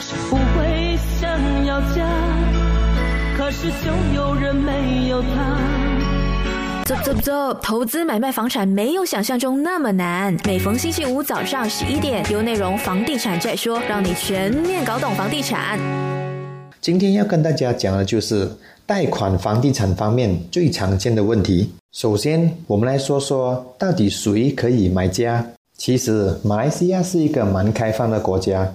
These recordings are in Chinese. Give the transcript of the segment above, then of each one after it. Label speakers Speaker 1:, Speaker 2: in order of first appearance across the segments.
Speaker 1: 是不会想要家，可是就有人没有他。
Speaker 2: 走走走，投资买卖房产没有想象中那么难。每逢星期五早上十一点，有内容房地产在说，让你全面搞懂房地产。
Speaker 3: 今天要跟大家讲的就是贷款房地产方面最常见的问题。首先，我们来说说到底谁可以买家。其实，马来西亚是一个蛮开放的国家，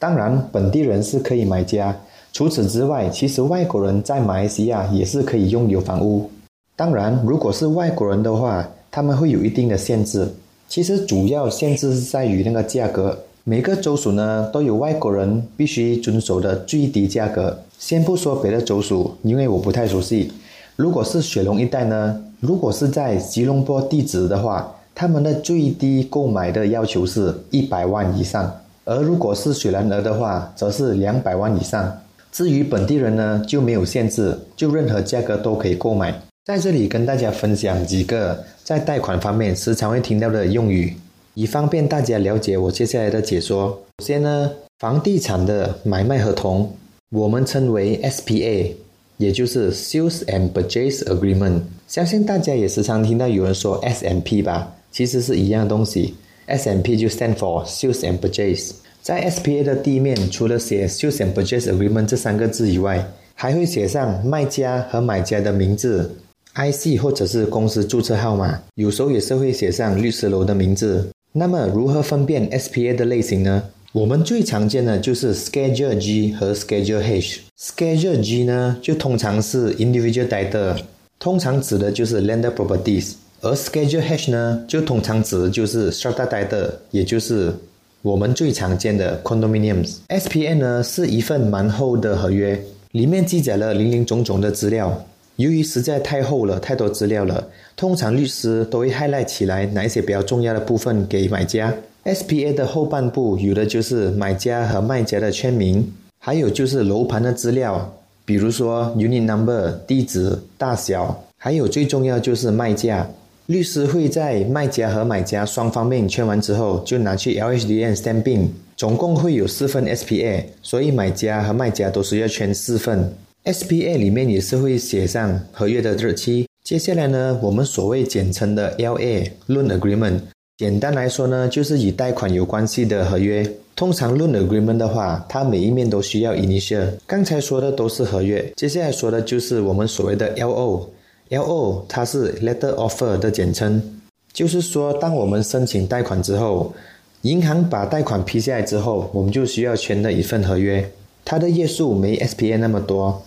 Speaker 3: 当然本地人是可以买家。除此之外，其实外国人在马来西亚也是可以拥有房屋。当然，如果是外国人的话，他们会有一定的限制。其实主要限制是在于那个价格。每个州属呢都有外国人必须遵守的最低价格。先不说别的州属，因为我不太熟悉。如果是雪隆一带呢，如果是在吉隆坡地址的话，他们的最低购买的要求是一百万以上；而如果是雪兰莪的话，则是两百万以上。至于本地人呢，就没有限制，就任何价格都可以购买。在这里跟大家分享几个在贷款方面时常会听到的用语，以方便大家了解我接下来的解说。首先呢，房地产的买卖合同，我们称为 SPA，也就是 Sales and Purchase Agreement。相信大家也时常听到有人说 SMP 吧，其实是一样东西。SMP 就 stand for Sales and Purchase。在 SPA 的地面，除了写 Sales and Purchase Agreement 这三个字以外，还会写上卖家和买家的名字。IC 或者是公司注册号码，有时候也是会写上律师楼的名字。那么如何分辨 SPA 的类型呢？我们最常见的就是 Schedule G 和 Schedule H。Schedule G 呢，就通常是 Individual Title，通常指的就是 Land Properties；而 Schedule H 呢，就通常指的就是 Strata Title，也就是我们最常见的 Condominiums。SPA 呢，是一份蛮厚的合约，里面记载了零零总总的资料。由于实在太厚了，太多资料了，通常律师都会 highlight 起来哪一些比较重要的部分给买家。SPA 的后半部有的就是买家和卖家的签名，还有就是楼盘的资料，比如说 unit number、地址、大小，还有最重要就是卖价。律师会在卖家和买家双方面签完之后，就拿去 LHDN stamping。总共会有四份 SPA，所以买家和卖家都是要签四份。SPA 里面也是会写上合约的日期。接下来呢，我们所谓简称的 LA Loan Agreement，简单来说呢，就是与贷款有关系的合约。通常 Loan Agreement 的话，它每一面都需要 initial。刚才说的都是合约，接下来说的就是我们所谓的 LO。LO 它是 Letter Offer 的简称，就是说当我们申请贷款之后，银行把贷款批下来之后，我们就需要签的一份合约。它的页数没 SPA 那么多。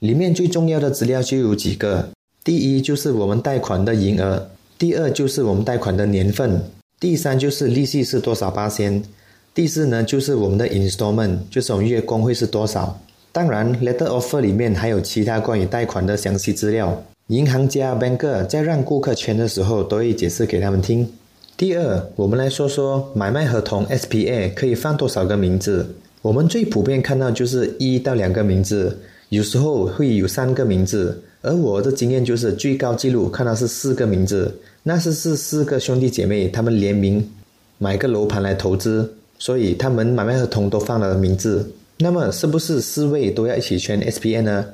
Speaker 3: 里面最重要的资料就有几个，第一就是我们贷款的银额，第二就是我们贷款的年份，第三就是利息是多少八千，第四呢就是我们的 installment，就是我们月供会是多少。当然，letter offer 里面还有其他关于贷款的详细资料，银行家 banker 在让顾客签的时候都会解释给他们听。第二，我们来说说买卖合同 SPA 可以放多少个名字，我们最普遍看到就是一到两个名字。有时候会有三个名字，而我的经验就是最高记录看到是四个名字，那是是四个兄弟姐妹他们联名买个楼盘来投资，所以他们买卖合同都放了名字。那么是不是四位都要一起签 SPA 呢？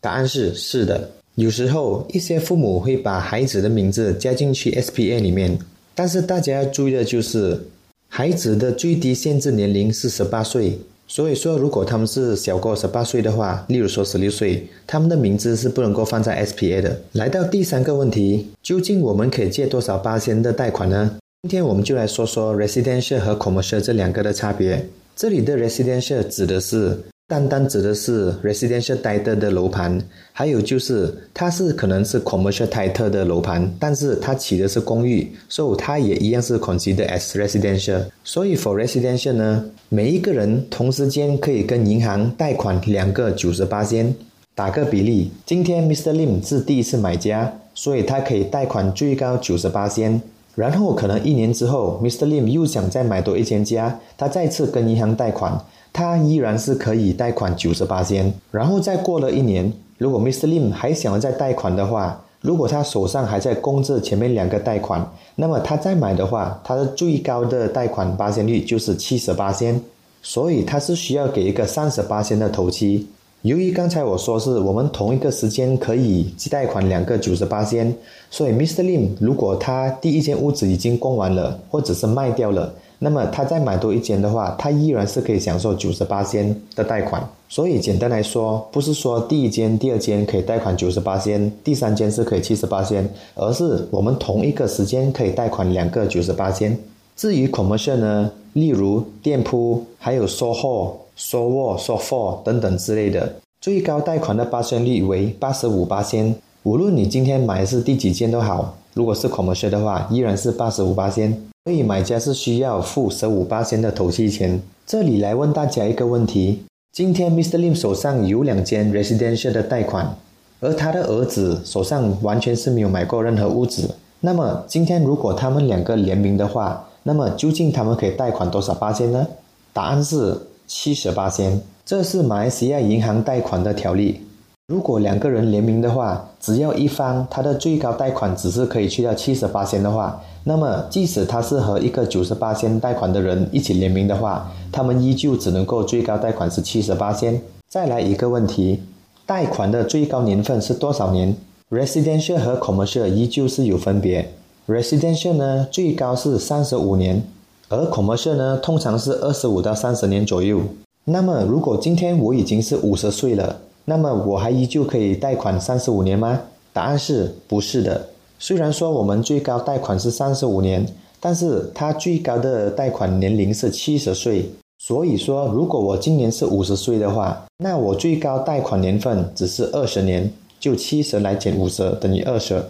Speaker 3: 答案是是的。有时候一些父母会把孩子的名字加进去 SPA 里面，但是大家要注意的就是，孩子的最低限制年龄是十八岁。所以说，如果他们是小过十八岁的话，例如说十六岁，他们的名字是不能够放在 SPA 的。来到第三个问题，究竟我们可以借多少八千的贷款呢？今天我们就来说说 residential 和 commercial 这两个的差别。这里的 residential 指的是。单单指的是 residential title 的楼盘，还有就是它是可能是 commercial title 的楼盘，但是它起的是公寓，所以它也一样是 consider as residential。所以 for residential 呢，每一个人同时间可以跟银行贷款两个九十八间。打个比例，今天 Mr. Lim 是第一次买家，所以他可以贷款最高九十八间。然后可能一年之后，Mr. Lim 又想再买多一间家，他再次跟银行贷款。他依然是可以贷款九十八千，然后再过了一年，如果 Mr. Lim 还想要再贷款的话，如果他手上还在供着前面两个贷款，那么他再买的话，他的最高的贷款八千率就是七十八千。所以他是需要给一个三十八千的头期。由于刚才我说是我们同一个时间可以贷款两个九十八千，所以 Mr. Lim 如果他第一间屋子已经供完了，或者是卖掉了，那么他再买多一间的话，他依然是可以享受九十八千的贷款。所以简单来说，不是说第一间、第二间可以贷款九十八千，第三间是可以七十八千，而是我们同一个时间可以贷款两个九十八千。至于 commercial 呢，例如店铺，还有售后。收沃、收货等等之类的，最高贷款的八成率为八十五八千。无论你今天买的是第几间都好，如果是 commercial 的话，依然是八十五八千。所以买家是需要付十五八千的头期钱。这里来问大家一个问题：今天 Mr. Lim 手上有两间 residential 的贷款，而他的儿子手上完全是没有买过任何屋子。那么今天如果他们两个联名的话，那么究竟他们可以贷款多少八千呢？答案是。七十八千，这是马来西亚银行贷款的条例。如果两个人联名的话，只要一方他的最高贷款只是可以去掉七十八千的话，那么即使他是和一个九十八千贷款的人一起联名的话，他们依旧只能够最高贷款是七十八千。再来一个问题，贷款的最高年份是多少年？Residential 和 Commercial 依旧是有分别。Residential 呢，最高是三十五年。而 commercial 呢，通常是二十五到三十年左右。那么，如果今天我已经是五十岁了，那么我还依旧可以贷款三十五年吗？答案是不是的。虽然说我们最高贷款是三十五年，但是它最高的贷款年龄是七十岁。所以说，如果我今年是五十岁的话，那我最高贷款年份只是二十年，就七十来减五十等于二十。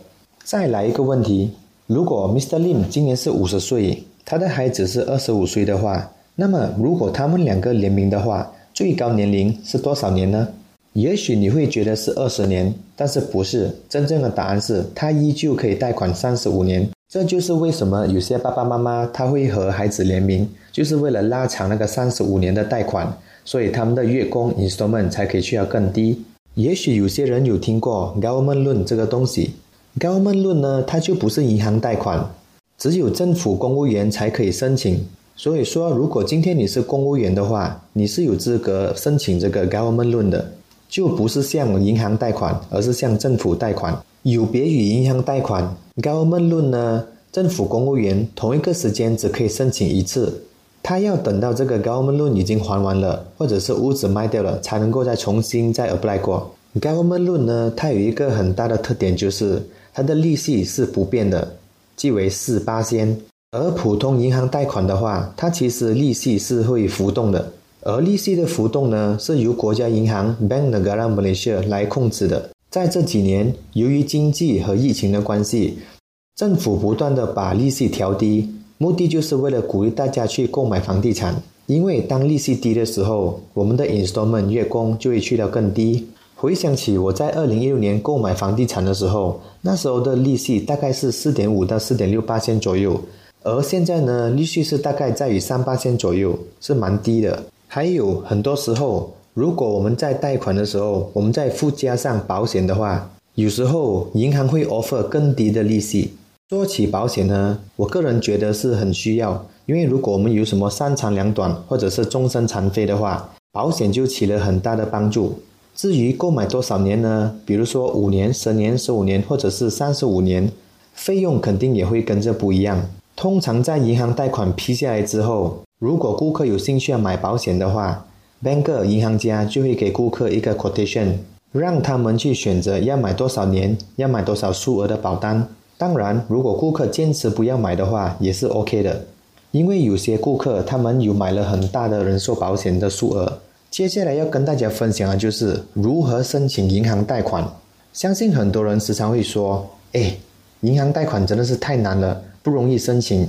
Speaker 3: 再来一个问题，如果 Mr. Lim 今年是五十岁。他的孩子是二十五岁的话，那么如果他们两个联名的话，最高年龄是多少年呢？也许你会觉得是二十年，但是不是？真正的答案是，他依旧可以贷款三十五年。这就是为什么有些爸爸妈妈他会和孩子联名，就是为了拉长那个三十五年的贷款，所以他们的月供 installment 才可以去到更低。也许有些人有听过 government 这个东西，government 呢，它就不是银行贷款。只有政府公务员才可以申请，所以说，如果今天你是公务员的话，你是有资格申请这个 government 的，就不是向银行贷款，而是向政府贷款。有别于银行贷款，government loan 呢，政府公务员同一个时间只可以申请一次，他要等到这个 government loan 已经还完了，或者是屋子卖掉了，才能够再重新再 apply 过。government loan 呢，它有一个很大的特点，就是它的利息是不变的。即为四八仙，而普通银行贷款的话，它其实利息是会浮动的，而利息的浮动呢，是由国家银行 Bank Negara Malaysia 来控制的。在这几年，由于经济和疫情的关系，政府不断的把利息调低，目的就是为了鼓励大家去购买房地产。因为当利息低的时候，我们的 installment 月供就会去到更低。回想起我在二零一六年购买房地产的时候，那时候的利息大概是四点五到四点六八千左右，而现在呢，利息是大概在于三八千左右，是蛮低的。还有很多时候，如果我们在贷款的时候，我们再附加上保险的话，有时候银行会 offer 更低的利息。说起保险呢，我个人觉得是很需要，因为如果我们有什么三长两短或者是终身残废的话，保险就起了很大的帮助。至于购买多少年呢？比如说五年、十年、十五年，或者是三十五年，费用肯定也会跟着不一样。通常在银行贷款批下来之后，如果顾客有兴趣要买保险的话，banker 银行家就会给顾客一个 quotation，让他们去选择要买多少年、要买多少数额的保单。当然，如果顾客坚持不要买的话，也是 OK 的，因为有些顾客他们有买了很大的人寿保险的数额。接下来要跟大家分享的就是如何申请银行贷款。相信很多人时常会说：“哎，银行贷款真的是太难了，不容易申请。”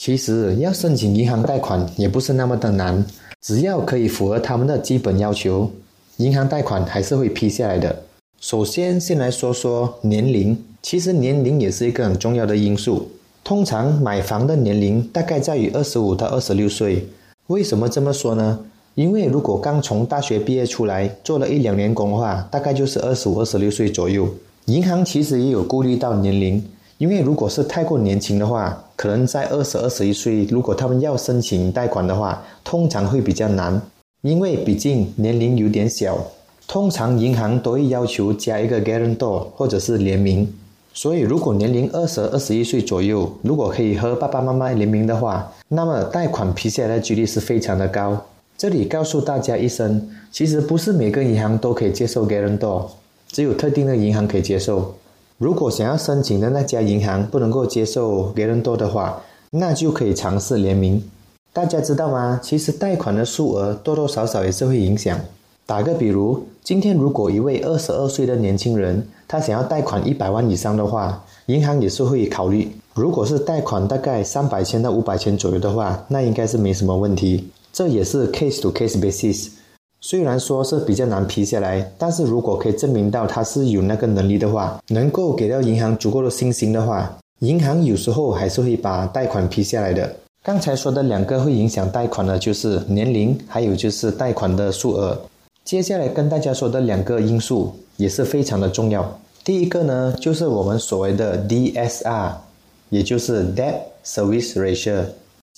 Speaker 3: 其实要申请银行贷款也不是那么的难，只要可以符合他们的基本要求，银行贷款还是会批下来的。首先，先来说说年龄。其实年龄也是一个很重要的因素。通常买房的年龄大概在于二十五到二十六岁。为什么这么说呢？因为如果刚从大学毕业出来做了一两年工的话，大概就是二十五、二十六岁左右。银行其实也有顾虑到年龄，因为如果是太过年轻的话，可能在二十二十一岁，如果他们要申请贷款的话，通常会比较难，因为毕竟年龄有点小。通常银行都会要求加一个 guarantor 或者是联名，所以如果年龄二十二十一岁左右，如果可以和爸爸妈妈联名的话，那么贷款批下来的几率是非常的高。这里告诉大家一声，其实不是每个银行都可以接受 guarantor，只有特定的银行可以接受。如果想要申请的那家银行不能够接受别人多的话，那就可以尝试联名。大家知道吗？其实贷款的数额多多少少也是会影响。打个比如，今天如果一位二十二岁的年轻人，他想要贷款一百万以上的话，银行也是会考虑。如果是贷款大概三百千到五百千左右的话，那应该是没什么问题。这也是 case to case basis。虽然说是比较难批下来，但是如果可以证明到他是有那个能力的话，能够给到银行足够的信心的话，银行有时候还是会把贷款批下来的。刚才说的两个会影响贷款的，就是年龄，还有就是贷款的数额。接下来跟大家说的两个因素也是非常的重要。第一个呢，就是我们所谓的 DSR，也就是 Debt Service Ratio。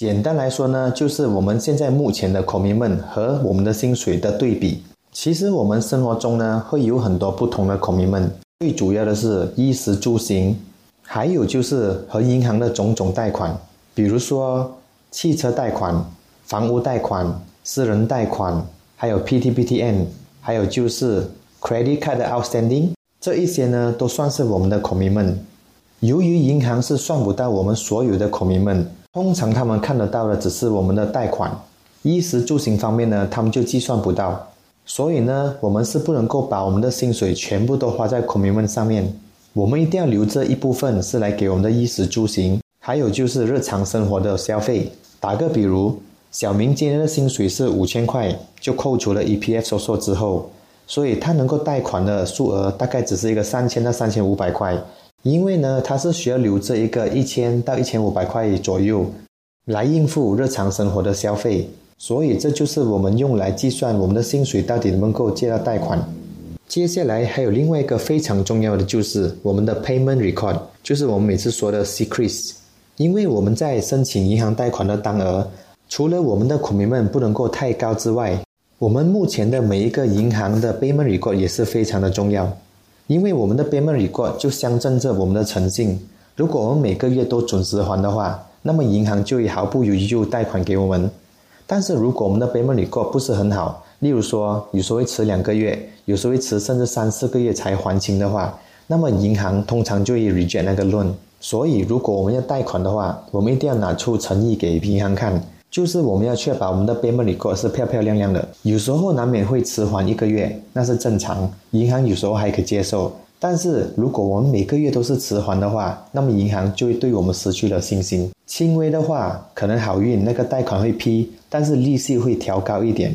Speaker 3: 简单来说呢，就是我们现在目前的 commitment 和我们的薪水的对比。其实我们生活中呢，会有很多不同的 commitment，最主要的是衣食住行，还有就是和银行的种种贷款，比如说汽车贷款、房屋贷款、私人贷款。还有 PTPTN，还有就是 credit card outstanding，这一些呢都算是我们的 commitment。由于银行是算不到我们所有的 commitment，通常他们看得到的只是我们的贷款。衣食住行方面呢，他们就计算不到。所以呢，我们是不能够把我们的薪水全部都花在 commitment 上面。我们一定要留这一部分是来给我们的衣食住行，还有就是日常生活的消费。打个比如。小明今年的薪水是五千块，就扣除了 EPF 收缩之后，所以他能够贷款的数额大概只是一个三千到三千五百块。因为呢，他是需要留着一个一千到一千五百块左右来应付日常生活的消费，所以这就是我们用来计算我们的薪水到底能不能够借到贷款。接下来还有另外一个非常重要的就是我们的 Payment Record，就是我们每次说的 Secrets，因为我们在申请银行贷款的当额。除了我们的 commitment 不能够太高之外，我们目前的每一个银行的 payment record 也是非常的重要，因为我们的 payment record 就象征着我们的诚信。如果我们每个月都准时还的话，那么银行就会毫不犹豫就贷款给我们。但是如果我们的 payment record 不是很好，例如说有时候会迟两个月，有时候会迟甚至三四个月才还清的话，那么银行通常就会 reject 那个 loan。所以如果我们要贷款的话，我们一定要拿出诚意给银行看。就是我们要确保我们的 payment record 是漂漂亮亮的，有时候难免会迟缓一个月，那是正常，银行有时候还可以接受。但是如果我们每个月都是迟缓的话，那么银行就会对我们失去了信心。轻微的话，可能好运那个贷款会批，但是利息会调高一点；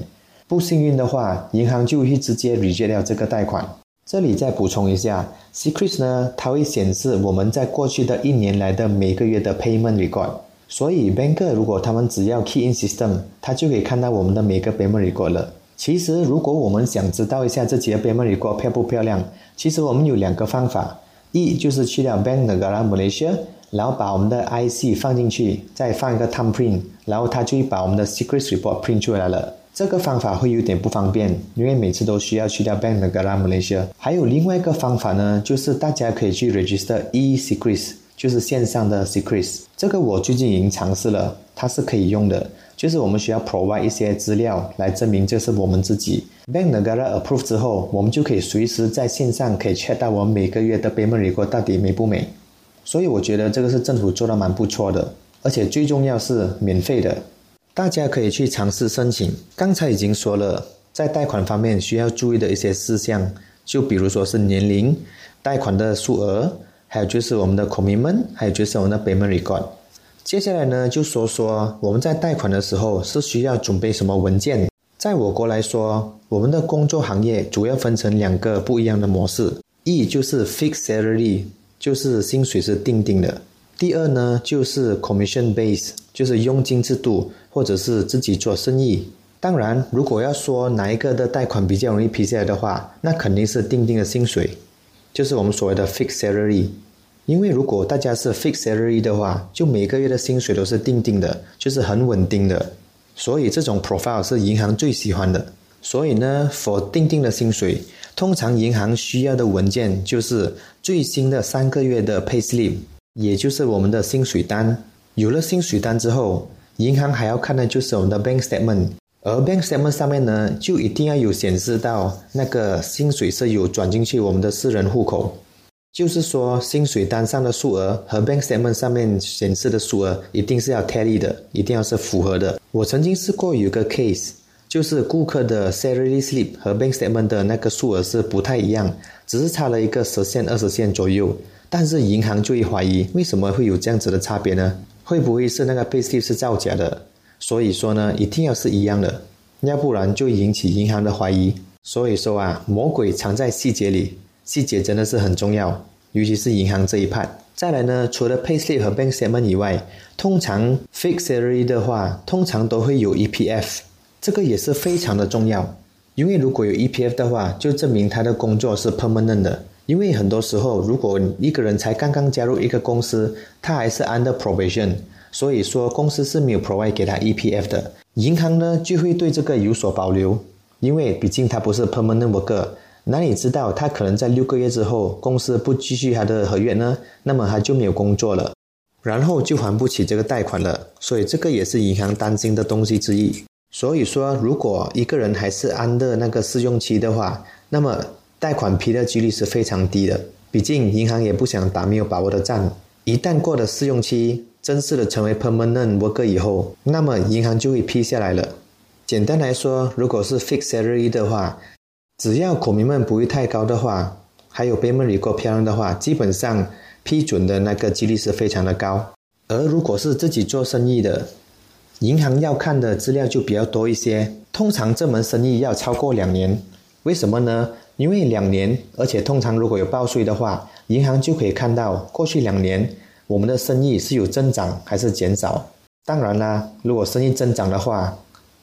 Speaker 3: 不幸运的话，银行就会直接 reject 掉这个贷款。这里再补充一下，Secrets 呢，它会显示我们在过去的一年来的每个月的 payment record。所以，banker 如果他们只要 key in system，他就可以看到我们的每个 payment record 了。其实，如果我们想知道一下这几个 payment record 漂不漂亮，其实我们有两个方法：一就是去掉 Bank Negara Malaysia，然后把我们的 IC 放进去，再放一个 thumbprint，然后它就会把我们的 secret report print 出来了。这个方法会有点不方便，因为每次都需要去掉 Bank Negara Malaysia。还有另外一个方法呢，就是大家可以去 register e secrets。就是线上的 secrets，这个我最近已经尝试了，它是可以用的。就是我们需要 provide 一些资料来证明这是我们自己。Bank Negara approve 之后，我们就可以随时在线上可以 check 到我们每个月的 payment record 到底美不美。所以我觉得这个是政府做的蛮不错的，而且最重要是免费的，大家可以去尝试申请。刚才已经说了，在贷款方面需要注意的一些事项，就比如说是年龄、贷款的数额。还有就是我们的 commitment，还有就是我们的 payment record。接下来呢，就说说我们在贷款的时候是需要准备什么文件。在我国来说，我们的工作行业主要分成两个不一样的模式：一就是 fixed salary，就是薪水是定定的；第二呢，就是 commission base，就是佣金制度，或者是自己做生意。当然，如果要说哪一个的贷款比较容易批下来的话，那肯定是定定的薪水。就是我们所谓的 fixed salary，因为如果大家是 fixed salary 的话，就每个月的薪水都是定定的，就是很稳定的，所以这种 profile 是银行最喜欢的。所以呢，for 定定的薪水，通常银行需要的文件就是最新的三个月的 pay slip，也就是我们的薪水单。有了薪水单之后，银行还要看的就是我们的 bank statement，而 bank statement 上面呢，就一定要有显示到那个薪水是有转进去我们的私人户口。就是说，薪水单上的数额和 bank statement 上面显示的数额一定是要 tally 的，一定要是符合的。我曾经试过有个 case，就是顾客的 salary slip 和 bank statement 的那个数额是不太一样，只是差了一个十线、二十线左右。但是银行就会怀疑，为什么会有这样子的差别呢？会不会是那个 pay slip 是造假的？所以说呢，一定要是一样的，要不然就引起银行的怀疑。所以说啊，魔鬼藏在细节里。细节真的是很重要，尤其是银行这一派。再来呢，除了 payslip 和 bank sale 以外，通常 fixed salary 的话，通常都会有 EPF，这个也是非常的重要。因为如果有 EPF 的话，就证明他的工作是 permanent 的。因为很多时候，如果一个人才刚刚加入一个公司，他还是 under probation，所以说公司是没有 provide 给他 EPF 的，银行呢就会对这个有所保留，因为毕竟他不是 permanent worker。哪里知道他可能在六个月之后公司不继续他的合约呢？那么他就没有工作了，然后就还不起这个贷款了。所以这个也是银行担心的东西之一。所以说，如果一个人还是安的那个试用期的话，那么贷款批的几率是非常低的。毕竟银行也不想打没有把握的仗。一旦过了试用期，正式的成为 permanent worker 以后，那么银行就会批下来了。简单来说，如果是 fixed salary 的话，只要股民们不会太高的话，还有 payment r e c o r d 漂亮的话，基本上批准的那个几率是非常的高。而如果是自己做生意的，银行要看的资料就比较多一些。通常这门生意要超过两年，为什么呢？因为两年，而且通常如果有报税的话，银行就可以看到过去两年我们的生意是有增长还是减少。当然啦，如果生意增长的话，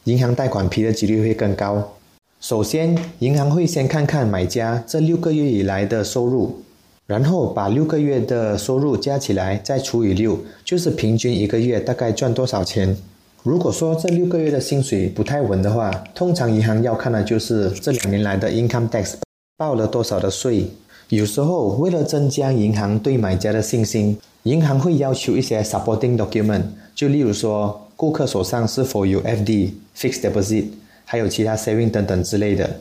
Speaker 3: 银行贷款批的几率会更高。首先，银行会先看看买家这六个月以来的收入，然后把六个月的收入加起来，再除以六，就是平均一个月大概赚多少钱。如果说这六个月的薪水不太稳的话，通常银行要看的就是这两年来的 income tax 报了多少的税。有时候为了增加银行对买家的信心，银行会要求一些 supporting document，就例如说顾客手上是否有 FD fixed deposit。还有其他 saving 等等之类的，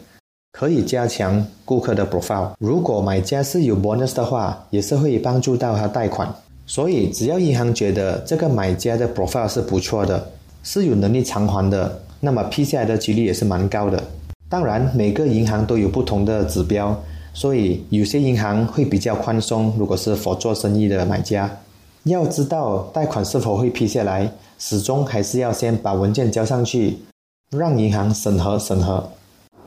Speaker 3: 可以加强顾客的 profile。如果买家是有 bonus 的话，也是会帮助到他贷款。所以只要银行觉得这个买家的 profile 是不错的，是有能力偿还的，那么批下来的几率也是蛮高的。当然，每个银行都有不同的指标，所以有些银行会比较宽松。如果是否做生意的买家，要知道贷款是否会批下来，始终还是要先把文件交上去。让银行审核审核。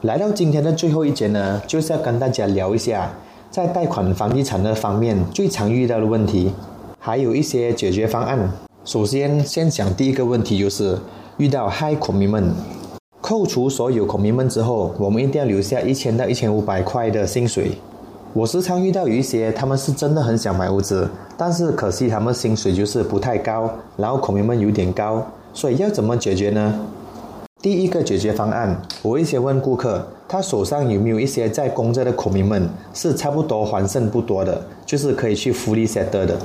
Speaker 3: 来到今天的最后一节呢，就是要跟大家聊一下，在贷款房地产的方面最常遇到的问题，还有一些解决方案。首先，先讲第一个问题，就是遇到 high commitment，扣除所有 commitment 之后，我们一定要留下一千到一千五百块的薪水。我时常遇到有一些，他们是真的很想买屋子，但是可惜他们薪水就是不太高，然后 commitment 有点高，所以要怎么解决呢？第一个解决方案，我会先问顾客，他手上有没有一些在工作的孔明们是差不多还剩不多的，就是可以去福利 set 的。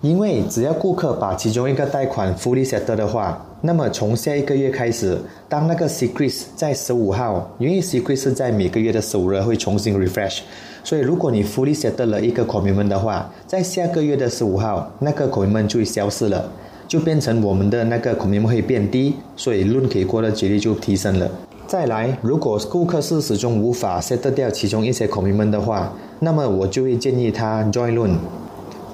Speaker 3: 因为只要顾客把其中一个贷款 fully settle 的话，那么从下一个月开始，当那个 secret 在十五号，因为 secret 是在每个月的十五日会重新 refresh，所以如果你 fully settle 了一个口名们的话，在下个月的十五号，那个口名们就会消失了。就变成我们的那个 comiement 会变低，所以论可以过的几率就提升了。再来，如果顾客是始终无法 set 掉其中一些 comiement 的话，那么我就会建议他 join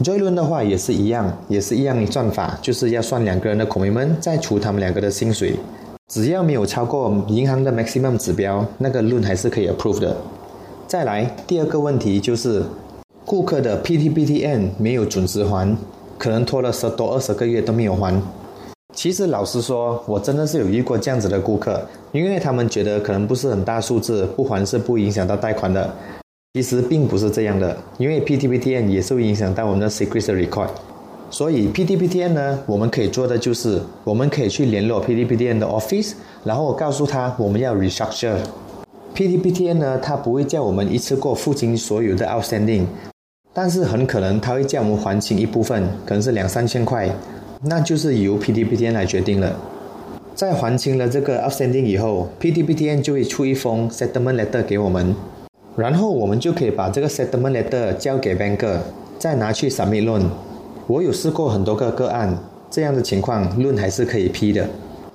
Speaker 3: join 论的话也是一样，也是一样的算法，就是要算两个人的孔明们，再除他们两个的薪水。只要没有超过银行的 maximum 指标，那个论还是可以 approve 的。再来，第二个问题就是顾客的 PTPTN 没有准时还。可能拖了十多二十个月都没有还。其实老实说，我真的是有遇过这样子的顾客，因为他们觉得可能不是很大数字，不还是不影响到贷款的。其实并不是这样的，因为 PTPTN 也是会影响到我们的 secret record。所以 PTPTN 呢，我们可以做的就是，我们可以去联络 PTPTN 的 office，然后告诉他我们要 restructure。PTPTN 呢，他不会叫我们一次过付清所有的 outstanding，但是很可能他会叫我们还清一部分，可能是两三千块，那就是由 PTPTN 来决定了。在还清了这个 outstanding 以后，PTPTN 就会出一封 settlement letter 给我们，然后我们就可以把这个 settlement letter 交给 banker，再拿去 submit loan。我有试过很多个个案，这样的情况论还是可以批的。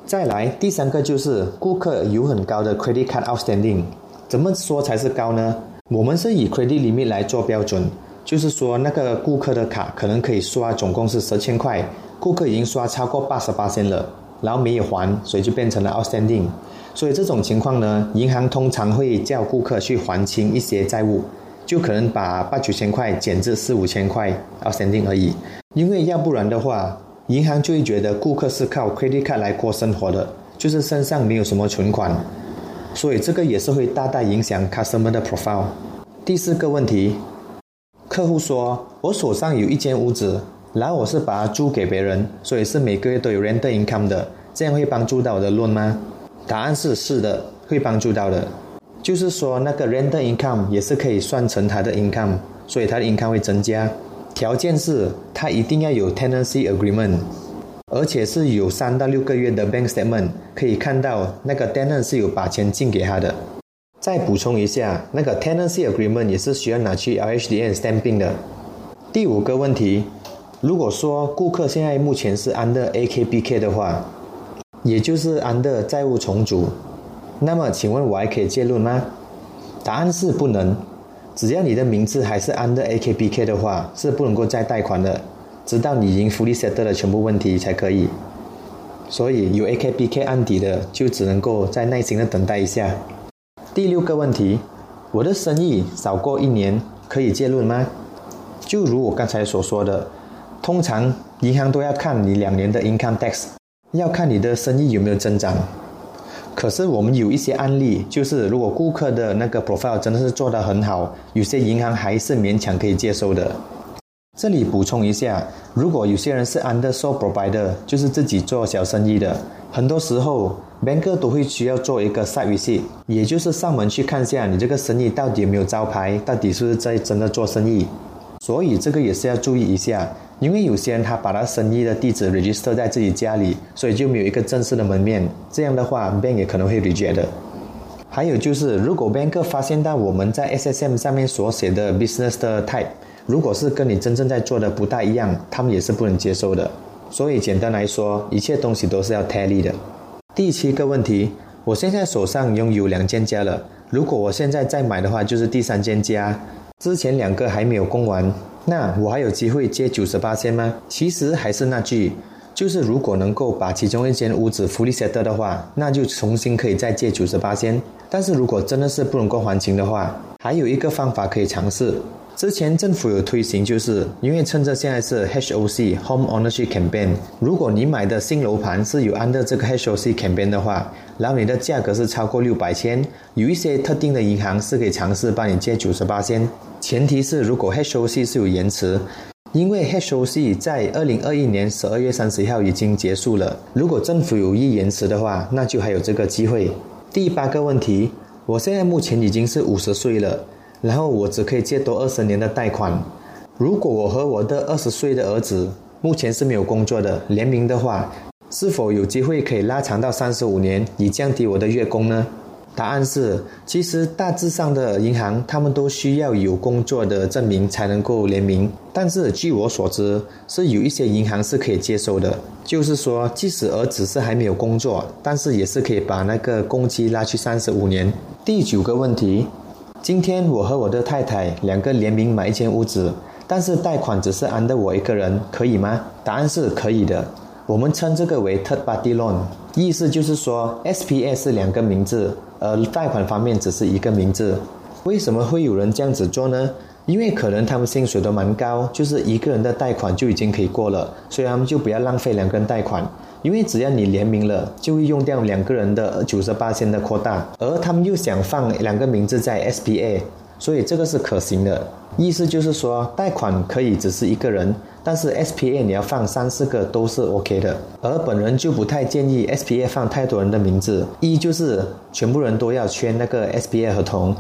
Speaker 3: 再来第三个就是顾客有很高的 credit card outstanding，怎么说才是高呢？我们是以 credit limit 来做标准，就是说那个顾客的卡可能可以刷总共是十千块，顾客已经刷超过八十八千了，然后没有还，所以就变成了 outstanding。所以这种情况呢，银行通常会叫顾客去还清一些债务，就可能把八九千块减至四五千块 outstanding 而已。因为要不然的话，银行就会觉得顾客是靠 credit card 来过生活的，就是身上没有什么存款，所以这个也是会大大影响 customer 的 profile。第四个问题，客户说我手上有一间屋子，然后我是把它租给别人，所以是每个月都有 rent income 的，这样会帮助到我的 loan 吗？答案是是的，会帮助到的。就是说那个 rent income 也是可以算成他的 income，所以他的 income 会增加。条件是，他一定要有 tenancy agreement，而且是有三到六个月的 bank statement，可以看到那个 tenant 是有把钱进给他的。再补充一下，那个 tenancy agreement 也是需要拿去 RHDN stamping 的。第五个问题，如果说顾客现在目前是 under AKBK 的话，也就是 under 债务重组，那么请问我还可以借入吗？答案是不能。只要你的名字还是 under AKBK 的话，是不能够再贷款的，直到你已经 fully settled 的全部问题才可以。所以有 AKBK 案底的，就只能够再耐心的等待一下。第六个问题，我的生意少过一年可以借入吗？就如我刚才所说的，通常银行都要看你两年的 income tax，要看你的生意有没有增长。可是我们有一些案例，就是如果顾客的那个 profile 真的是做得很好，有些银行还是勉强可以接受的。这里补充一下，如果有些人是 under sole provider，就是自己做小生意的，很多时候 banker 都会需要做一个 site visit，也就是上门去看下你这个生意到底有没有招牌，到底是不是在真的做生意。所以这个也是要注意一下。因为有些人他把他生意的地址 register 在自己家里，所以就没有一个正式的门面。这样的话，bank 也可能会 reject 的。还有就是，如果 bank 发现到我们在 SSM 上面所写的 business 的 type，如果是跟你真正在做的不大一样，他们也是不能接受的。所以简单来说，一切东西都是要 tally 的。第七个问题，我现在手上拥有两间家了，如果我现在再买的话，就是第三间家，之前两个还没有供完。那我还有机会借九十八千吗？其实还是那句，就是如果能够把其中一间屋子福利 set 的话，那就重新可以再借九十八千。但是如果真的是不能够还清的话，还有一个方法可以尝试。之前政府有推行，就是因为趁着现在是 HOC Home Ownership Campaign，如果你买的新楼盘是有按照这个 HOC Campaign 的话，然后你的价格是超过六百千，有一些特定的银行是可以尝试帮你借九十八千。前提是如果 HOC 是有延迟，因为 HOC 在二零二一年十二月三十号已经结束了。如果政府有意延迟的话，那就还有这个机会。第八个问题，我现在目前已经是五十岁了，然后我只可以借多二十年的贷款。如果我和我的二十岁的儿子目前是没有工作的，联名的话，是否有机会可以拉长到三十五年，以降低我的月供呢？答案是，其实大致上的银行，他们都需要有工作的证明才能够联名。但是据我所知，是有一些银行是可以接受的，就是说，即使儿子是还没有工作，但是也是可以把那个工期拉去三十五年。第九个问题，今天我和我的太太两个联名买一间屋子，但是贷款只是安的我一个人，可以吗？答案是可以的。我们称这个为 third party loan，意思就是说 SPA 是两个名字。而贷款方面只是一个名字，为什么会有人这样子做呢？因为可能他们薪水都蛮高，就是一个人的贷款就已经可以过了，所以他们就不要浪费两个人贷款。因为只要你联名了，就会用掉两个人的九十八千的扩大，而他们又想放两个名字在 SPA，所以这个是可行的。意思就是说，贷款可以只是一个人，但是 SPA 你要放三四个都是 OK 的。而本人就不太建议 SPA 放太多人的名字，一就是全部人都要签那个 SPA 合同，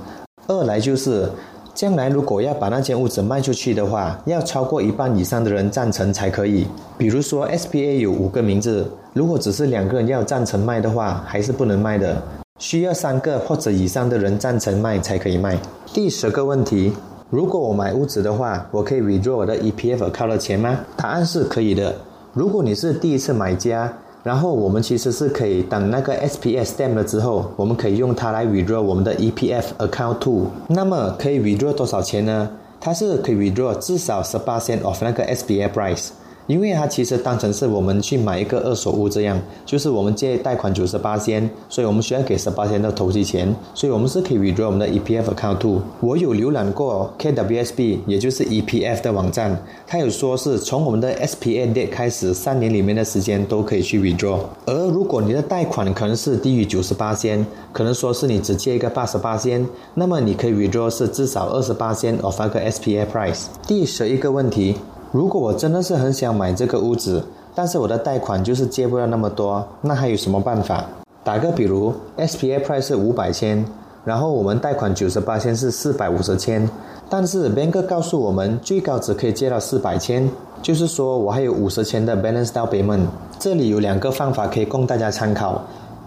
Speaker 3: 二来就是将来如果要把那间屋子卖出去的话，要超过一半以上的人赞成才可以。比如说 SPA 有五个名字，如果只是两个人要赞成卖的话，还是不能卖的，需要三个或者以上的人赞成卖才可以卖。第十个问题。如果我买屋子的话，我可以 withdraw 我的 EPF account 的钱吗？答案是可以的。如果你是第一次买家，然后我们其实是可以等那个 SPS stamp 了之后，我们可以用它来 withdraw 我们的 EPF account too。那么可以 withdraw 多少钱呢？它是可以 withdraw 至少十八 cent of 那个 SBA price。因为它其实当成是我们去买一个二手屋这样，就是我们借贷款九十八仙，所以我们需要给十八仙的投机钱，所以我们是可以 withdraw 我们的 EPF account。我有浏览过 KWSB，也就是 EPF 的网站，它有说是从我们的 SPA date 开始三年里面的时间都可以去 withdraw。而如果你的贷款可能是低于九十八仙，可能说是你只借一个八十八仙，那么你可以 withdraw 是至少二十八仙 of 那个 SPA price。第十一个问题。如果我真的是很想买这个屋子，但是我的贷款就是借不了那么多，那还有什么办法？打个比如，SPA price 是五百千，然后我们贷款九十八千是四百五十千，但是 bank 告诉我们最高只可以借到四百千，就是说我还有五十千的 balance down payment。这里有两个方法可以供大家参考。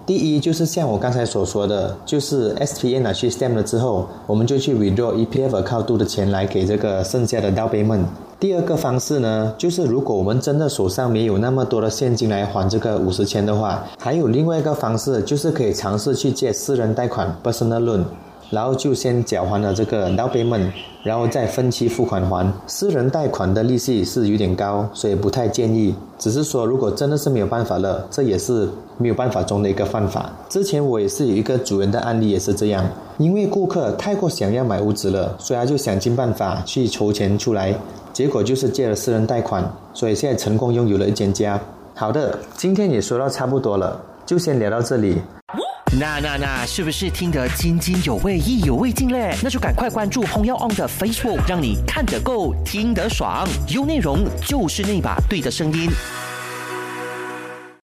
Speaker 3: 第一就是像我刚才所说的，就是 S P N 拿去 stem 了之后，我们就去 withdraw EPF 靠度的钱来给这个剩下的 d o b a y m e n。第二个方式呢，就是如果我们真的手上没有那么多的现金来还这个五十千的话，还有另外一个方式，就是可以尝试去借私人贷款 （personal loan），然后就先缴还了这个 down payment，然后再分期付款还。私人贷款的利息是有点高，所以不太建议。只是说，如果真的是没有办法了，这也是没有办法中的一个方法。之前我也是有一个主人的案例也是这样，因为顾客太过想要买屋子了，所以他就想尽办法去筹钱出来。结果就是借了私人贷款，所以现在成功拥有了一间家。好的，今天也说到差不多了，就先聊到这里。
Speaker 4: 那那那，是不是听得津津有味、意犹未尽嘞？那就赶快关注 Hong Yao On 的 Facebook，让你看得够、听得爽，有内容就是那把对的声音。